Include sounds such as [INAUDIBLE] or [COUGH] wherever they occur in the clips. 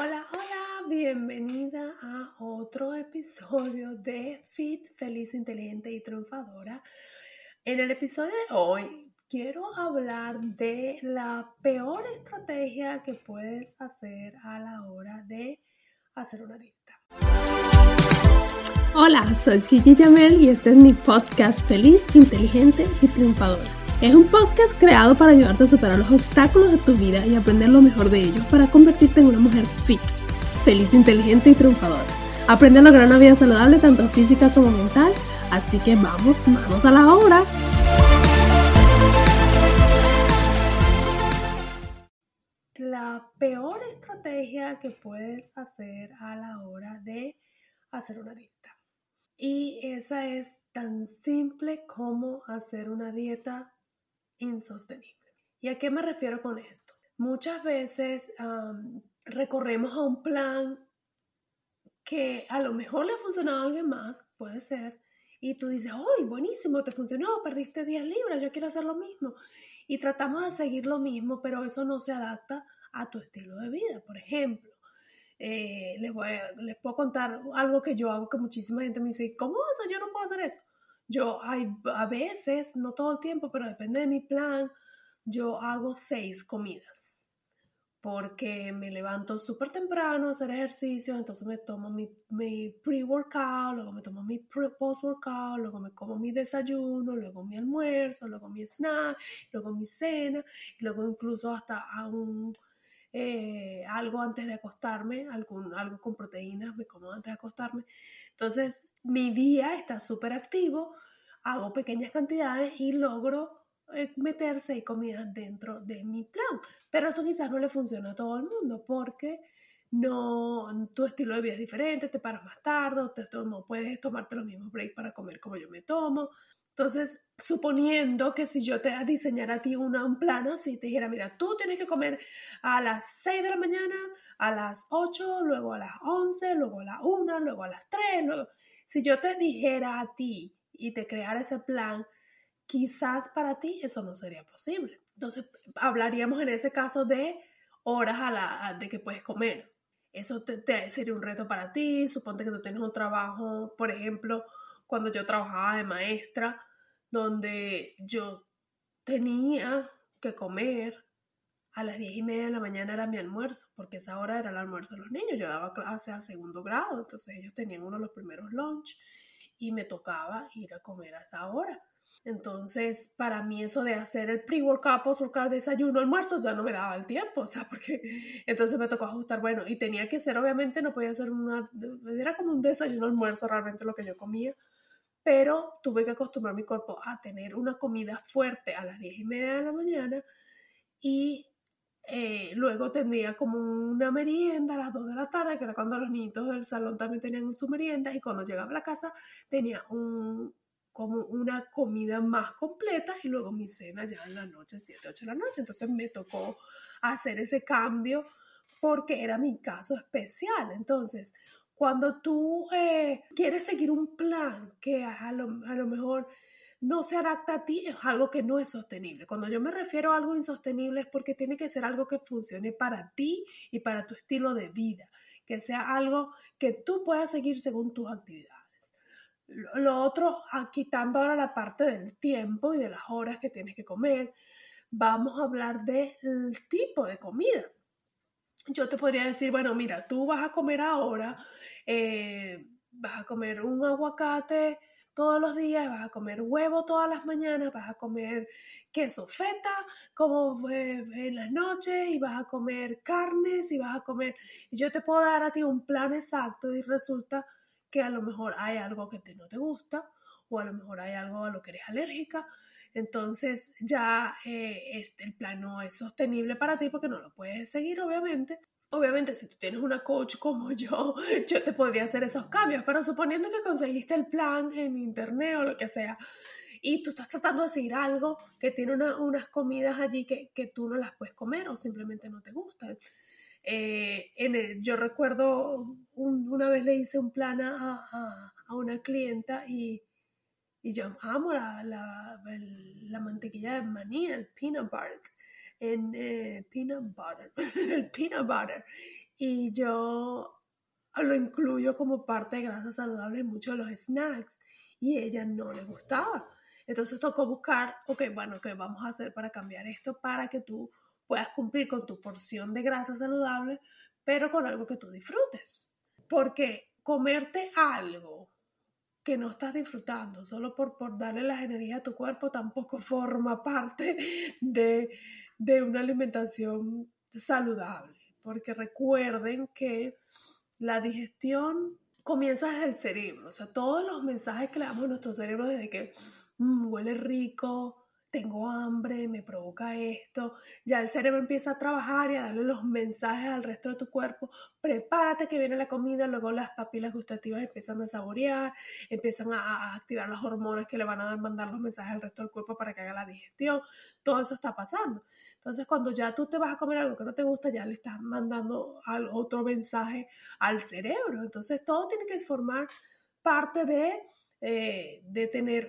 Hola, hola, bienvenida a otro episodio de Fit, Feliz, Inteligente y Triunfadora. En el episodio de hoy quiero hablar de la peor estrategia que puedes hacer a la hora de hacer una dieta. Hola, soy Gigi Jamel y este es mi podcast Feliz, Inteligente y Triunfadora. Es un podcast creado para ayudarte a superar los obstáculos de tu vida y aprender lo mejor de ellos para convertirte en una mujer fit, feliz, inteligente y triunfadora. Aprende a lograr una vida saludable tanto física como mental, así que vamos, vamos a la obra. La peor estrategia que puedes hacer a la hora de hacer una dieta. Y esa es tan simple como hacer una dieta insostenible. ¿Y a qué me refiero con esto? Muchas veces recorremos a un plan que a lo mejor le ha funcionado a alguien más, puede ser, y tú dices, ¡ay, buenísimo! Te funcionó, perdiste 10 libras, yo quiero hacer lo mismo. Y tratamos de seguir lo mismo, pero eso no se adapta a tu estilo de vida. Por ejemplo, eh, les, puedo contar algo que yo hago que muchísima gente me dice, ¿cómo vas? Yo no puedo hacer eso. Yo hay, a veces, no todo el tiempo, pero depende de mi plan, yo hago seis comidas. Porque me levanto súper temprano a hacer ejercicio, entonces me tomo mi, mi pre-workout, luego me tomo mi post-workout, luego me como mi desayuno, luego mi almuerzo, luego mi snack, luego mi cena, y luego incluso hasta hago eh, algo antes de acostarme, algún, algo con proteínas, me como antes de acostarme. Entonces, mi día está súper activo, hago pequeñas cantidades y logro eh, meter seis comidas dentro de mi plan. Pero eso quizás no le funciona a todo el mundo porque no, tu estilo de vida es diferente, te paras más tarde, no puedes tomarte los mismos breaks para comer como yo me tomo. Entonces, suponiendo que si yo te diseñara a ti una, un plan así, te dijera, mira, tú tienes que comer a las 6 de la mañana, a las 8, luego a las 11, luego a las 1, luego a las 3, luego si yo te dijera a ti y te creara ese plan, quizás para ti eso no sería posible. Entonces, hablaríamos en ese caso de horas a la, de que puedes comer. Eso te, sería un reto para ti. Suponte que tú tienes un trabajo, por ejemplo, cuando yo trabajaba de maestra, donde yo tenía que comer a las diez y media de la mañana era mi almuerzo, porque esa hora era el almuerzo de los niños. Yo daba clase a segundo grado, entonces ellos tenían uno de los primeros lunch y me tocaba ir a comer a esa hora. Entonces, para mí eso de hacer el pre-workout, post-workout, desayuno, almuerzo, ya no me daba el tiempo, [LAUGHS] o sea, porque entonces me tocó ajustar, bueno, y tenía que ser, obviamente, no podía ser una, era como un desayuno, almuerzo realmente lo que yo comía, pero tuve que acostumbrar mi cuerpo a tener una comida fuerte a las diez y media de la mañana y eh, luego tendría como una merienda a las 2 de la tarde, que era cuando los niños del salón también tenían su merienda, y cuando llegaba a la casa tenía un, como una comida más completa y luego mi cena ya en la noche, 7, 8 de la noche. Entonces me tocó hacer ese cambio porque era mi caso especial. Entonces, cuando tú eh, quieres seguir un plan que a lo, a lo mejor no se adapta a ti es algo que no es sostenible. Cuando yo me refiero a algo insostenible es porque tiene que ser algo que funcione para ti y para tu estilo de vida, que sea algo que tú puedas seguir según tus actividades. Lo otro, ah, quitando ahora la parte del tiempo y de las horas que tienes que comer, vamos a hablar del tipo de comida. Yo te podría decir, bueno, mira, tú vas a comer ahora, eh, vas a comer un aguacate todos los días, vas a comer huevo todas las mañanas, vas a comer queso feta como en las noches y vas a comer carnes y vas a comer... Yo te puedo dar a ti un plan exacto y resulta que a lo mejor hay algo que no te gusta o a lo mejor hay algo a lo que eres alérgica. entonces ya eh, este, el plan no es sostenible para ti porque no lo puedes seguir, obviamente. Obviamente, si tú tienes una coach como [LAUGHS] yo, yo te podría hacer esos cambios, pero suponiendo que conseguiste el plan en internet o lo que sea, y tú estás tratando de seguir algo que tiene unas comidas allí que, que, tú no las puedes comer o simplemente no te gustan. Eh, yo recuerdo una vez le hice un plan a, a, a una clienta y, y, yo amo la, la, la, mantequilla de maní, el peanut butter, en eh, peanut butter, [LAUGHS] el peanut butter. Y yo lo incluyo como parte de grasa saludable en muchos de los snacks y ella no le gustaba. Entonces tocó buscar, ok, bueno, ¿qué vamos a hacer para cambiar esto para que tú puedas cumplir con tu porción de grasa saludable, pero con algo que tú disfrutes? Porque comerte algo que no estás disfrutando solo por, por darle las energías a tu cuerpo tampoco [LAUGHS] forma parte de, de una alimentación saludable. Porque recuerden que la digestión comienza desde el cerebro. O sea, todos los mensajes que le damos a nuestro cerebro desde que Mm, huele rico, tengo hambre, me provoca esto. Ya el cerebro empieza a trabajar y a darle los mensajes al resto de tu cuerpo. Prepárate que viene la comida, luego las papilas gustativas empiezan a saborear, empiezan a, activar las hormonas que le van a mandar los mensajes al resto del cuerpo para que haga la digestión. Todo eso está pasando. Entonces, cuando ya tú te vas a comer algo que no te gusta, ya le estás mandando otro mensaje al cerebro. Entonces, todo tiene que formar parte de eh, de tener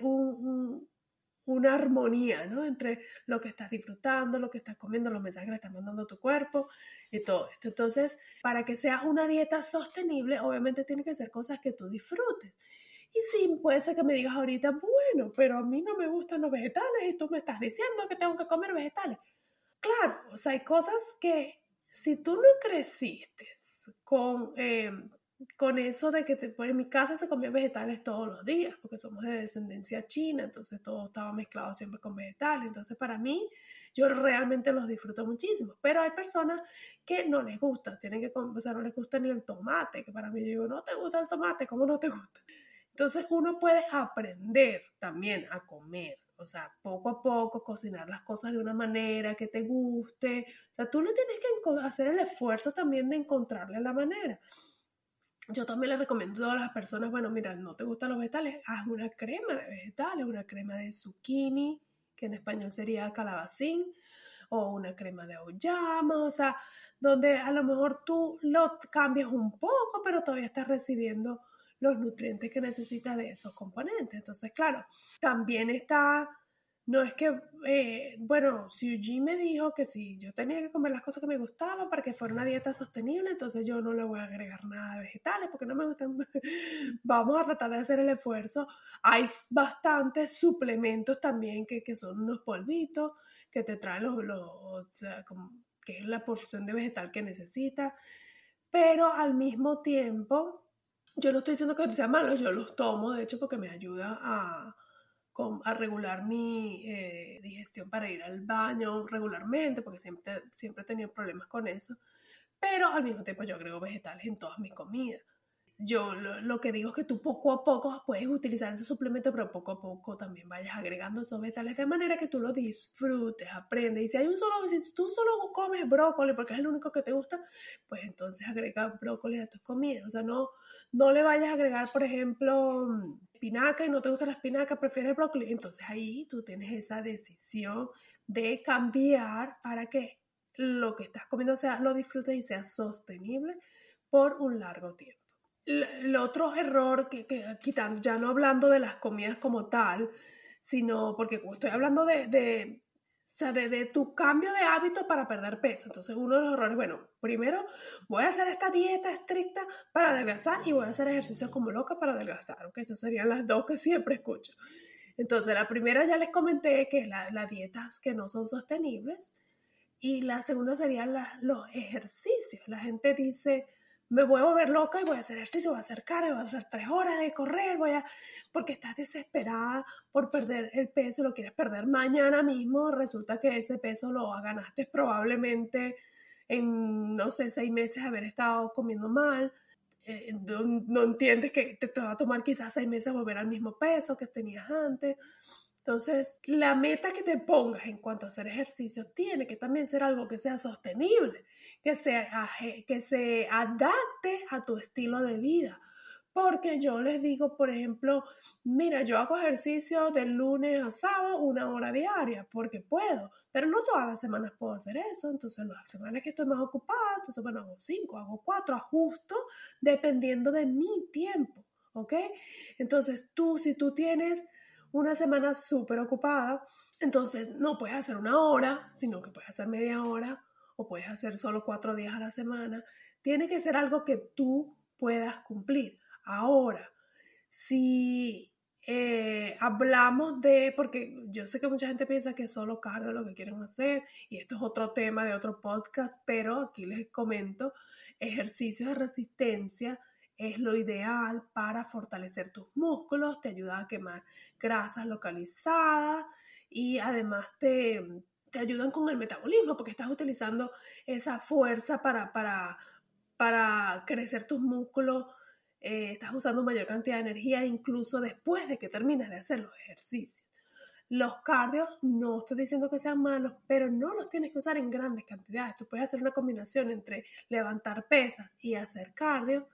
una armonía ¿no? entre lo que estás disfrutando, lo que estás comiendo, los mensajes que le estás mandando a tu cuerpo y todo esto. Entonces, para que sea una dieta sostenible, obviamente tiene que ser cosas que tú disfrutes. Y sí, puede ser que me digas ahorita, bueno, pero a mí no me gustan los vegetales y tú me estás diciendo que tengo que comer vegetales. Claro, o sea, hay cosas que si tú no creciste con, eh, con eso de que te, pues, en mi casa se comían vegetales todos los días, porque somos de descendencia china, entonces todo estaba mezclado siempre con vegetales. Entonces, para mí, yo realmente los disfruto muchísimo. Pero hay personas que no les gusta, tienen que, o sea, no les gusta ni el tomate, que para mí yo digo, no te gusta el tomate, ¿cómo no te gusta? Entonces, uno puede aprender también a comer. O sea, poco a poco cocinar las cosas de una manera que te guste. O sea, tú no tienes que hacer el esfuerzo también de encontrarle la manera yo también les recomiendo a las personas, bueno, mira, no te gustan los vegetales, haz una crema de vegetales, una crema de zucchini, que en español sería calabacín, o una crema de auyama, o sea, donde a lo mejor tú lo cambias un poco, pero todavía estás recibiendo los nutrientes que necesitas de esos componentes. Entonces, claro, también está no es que, eh, bueno, Eugene me dijo que si yo tenía que comer las cosas que me gustaban para que fuera una dieta sostenible, entonces yo no le voy a agregar nada de vegetales porque no me gustan. [LAUGHS] Vamos a tratar de hacer el esfuerzo. Hay bastantes suplementos también que, son unos polvitos que te traen los que es la porción de vegetal que necesitas, pero al mismo tiempo, yo no estoy diciendo que sea malo, yo los tomo, de hecho, porque me ayuda a a regular mi eh, digestión para ir al baño regularmente, porque siempre, siempre he tenido problemas con eso. Pero al mismo tiempo yo agrego vegetales en todas mis comidas. Yo lo, que digo es que tú poco a poco puedes utilizar ese suplemento, pero poco a poco también vayas agregando esos vegetales de manera que tú lo disfrutes, aprendes. Y si hay un solo, si tú solo comes brócoli porque es el único que te gusta, pues entonces agrega brócoli a tus comidas. O sea, no, no le vayas a agregar, por ejemplo, espinaca y no te gusta la espinaca, prefieres el brócoli. Entonces ahí tú tienes esa decisión de cambiar para que lo que estás comiendo sea, lo disfrutes y sea sostenible por un largo tiempo. El otro error que, quitando, ya no hablando de las comidas como tal, sino porque estoy hablando de sea, de, tu cambio de hábito para perder peso. Entonces, uno de los errores, bueno, primero voy a hacer esta dieta estricta para adelgazar y voy a hacer ejercicios como loca para adelgazar, ¿ok? Esas serían las dos que siempre escucho. Entonces, la primera ya les comenté que las la dietas que no son sostenibles y la segunda serían los ejercicios. La gente dice, me voy a volver loca y voy a hacer ejercicio, voy a hacer cardio, voy a hacer tres horas de correr, voy a... porque estás desesperada por perder el peso, lo quieres perder mañana mismo, resulta que ese peso lo ganaste probablemente en, no sé, seis meses haber estado comiendo mal, eh, no, entiendes que te, va a tomar quizás seis meses volver al mismo peso que tenías antes. Entonces, la meta que te pongas en cuanto a hacer ejercicio tiene que también ser algo que sea sostenible, que se, que se adapte a tu estilo de vida. Porque yo les digo, por ejemplo, mira, yo hago ejercicio de lunes a sábado una hora diaria, porque puedo, pero no todas las semanas puedo hacer eso. Entonces, las semanas que estoy más ocupada, entonces, bueno, hago cinco, hago cuatro, ajusto dependiendo de mi tiempo, ¿ok? Entonces, tú, si tú tienes una semana súper ocupada, entonces no puedes hacer una hora, sino que puedes hacer media hora o puedes hacer solo cuatro días a la semana. Tiene que ser algo que tú puedas cumplir. Ahora, si eh, hablamos de, porque yo sé que mucha gente piensa que solo cardio lo que quieren hacer, y esto es otro tema de otro podcast, pero aquí les comento, ejercicios de resistencia es lo ideal para fortalecer tus músculos, te ayuda a quemar grasas localizadas y además te, te ayudan con el metabolismo porque estás utilizando esa fuerza para, para, para crecer tus músculos, eh, estás usando mayor cantidad de energía incluso después de que terminas de hacer los ejercicios. Los cardios, no estoy diciendo que sean malos, pero no los tienes que usar en grandes cantidades. Tú puedes hacer una combinación entre levantar pesas y hacer cardio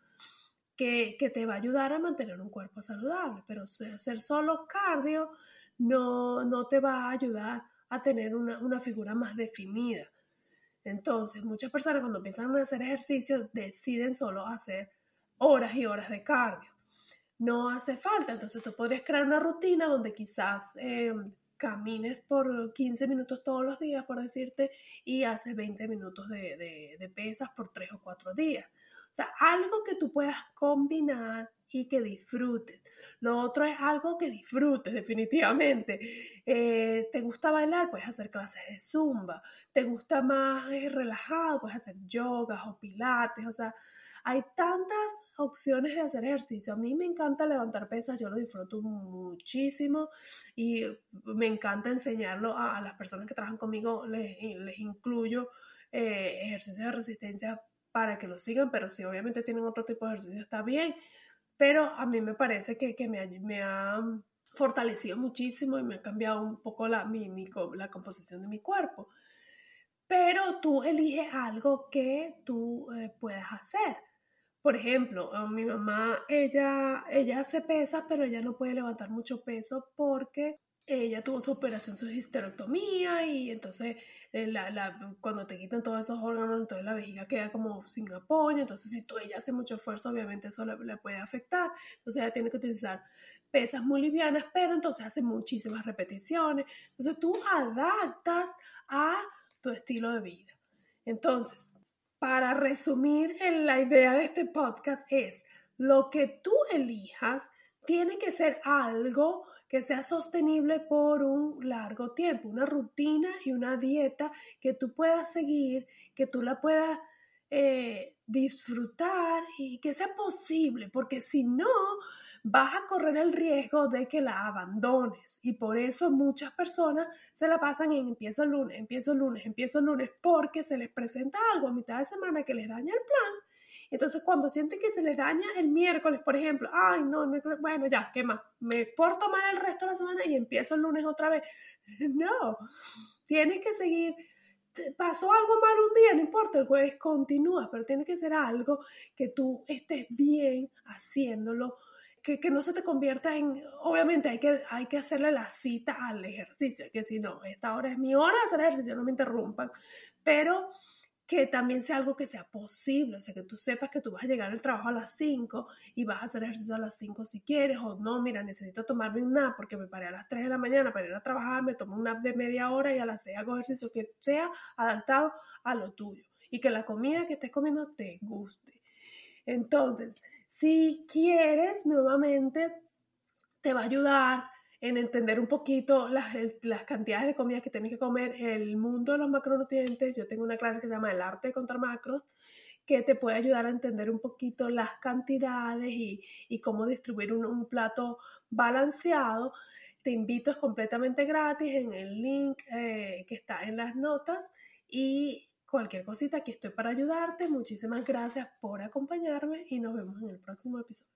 que, te va a ayudar a mantener un cuerpo saludable, pero hacer solo cardio no, no te va a ayudar a tener una, una figura más definida. Entonces, muchas personas cuando empiezan a hacer ejercicio deciden solo hacer horas y horas de cardio. No hace falta, entonces tú podrías crear una rutina donde quizás eh, camines por 15 minutos todos los días, por decirte, y haces 20 minutos de, de, de pesas por 3 o 4 días sea, algo que tú puedas combinar y que disfrutes. Lo otro es algo que disfrutes definitivamente. Eh, ¿Te gusta bailar? Puedes hacer clases de zumba. ¿Te gusta más eh, relajado? Puedes hacer yoga o pilates. O sea, hay tantas opciones de hacer ejercicio. A mí me encanta levantar pesas, yo lo disfruto muchísimo y me encanta enseñarlo a, las personas que trabajan conmigo. Les, les incluyo eh, ejercicios de resistencia para que lo sigan, pero si obviamente tienen otro tipo de ejercicio está bien, pero a mí me parece que, que me, me, ha fortalecido muchísimo y me ha cambiado un poco la, mi, la composición de mi cuerpo. Pero tú eliges algo que tú eh, puedas hacer. Por ejemplo, mi mamá, ella, ella hace pesas, pero ella no puede levantar mucho peso porque ella tuvo su operación, su histerectomía y entonces eh, cuando te quitan todos esos órganos, entonces la vejiga queda como sin apoyo, entonces si tú ella hace mucho esfuerzo, obviamente eso le, puede afectar, entonces ella tiene que utilizar pesas muy livianas, pero entonces hace muchísimas repeticiones, entonces tú adaptas a tu estilo de vida. Entonces, para resumir en la idea de este podcast es, lo que tú elijas tiene que ser algo que sea sostenible por un largo tiempo, una rutina y una dieta que tú puedas seguir, que tú la puedas eh, disfrutar y que sea posible, porque si no, vas a correr el riesgo de que la abandones. Y por eso muchas personas se la pasan en empiezo el lunes, empiezo el lunes, empiezo el lunes, porque se les presenta algo a mitad de semana que les daña el plan entonces, cuando sienten que se les daña el miércoles, por ejemplo, ay, no, bueno, ya, ¿qué más? Me porto mal el resto de la semana y empiezo el lunes otra vez. [LAUGHS] No, tienes que seguir. Pasó algo mal un día, no importa, el jueves continúa, pero tiene que ser algo que tú estés bien haciéndolo, que, que, no se te convierta en, obviamente hay que, hay que hacerle la cita al ejercicio, que si no, esta hora es mi hora de hacer ejercicio, no me interrumpan, pero que también sea algo que sea posible, o sea, que tú sepas que tú vas a llegar al trabajo a las 5 y vas a hacer ejercicio a las 5 si quieres, o no, mira, necesito tomarme un nap porque me paré a las 3 de la mañana para ir a trabajar, me tomo un nap de media hora y a las 6 hago ejercicio que sea adaptado a lo tuyo y que la comida que estés comiendo te guste. Entonces, si quieres nuevamente, te va a ayudar en entender un poquito las, las, cantidades de comida que tienes que comer, el mundo de los macronutrientes. Yo tengo una clase que se llama El arte de contar macros, que te puede ayudar a entender un poquito las cantidades y, y cómo distribuir un, un, plato balanceado. Te invito, es completamente gratis en el link eh, que está en las notas y cualquier cosita, aquí estoy para ayudarte. Muchísimas gracias por acompañarme y nos vemos en el próximo episodio.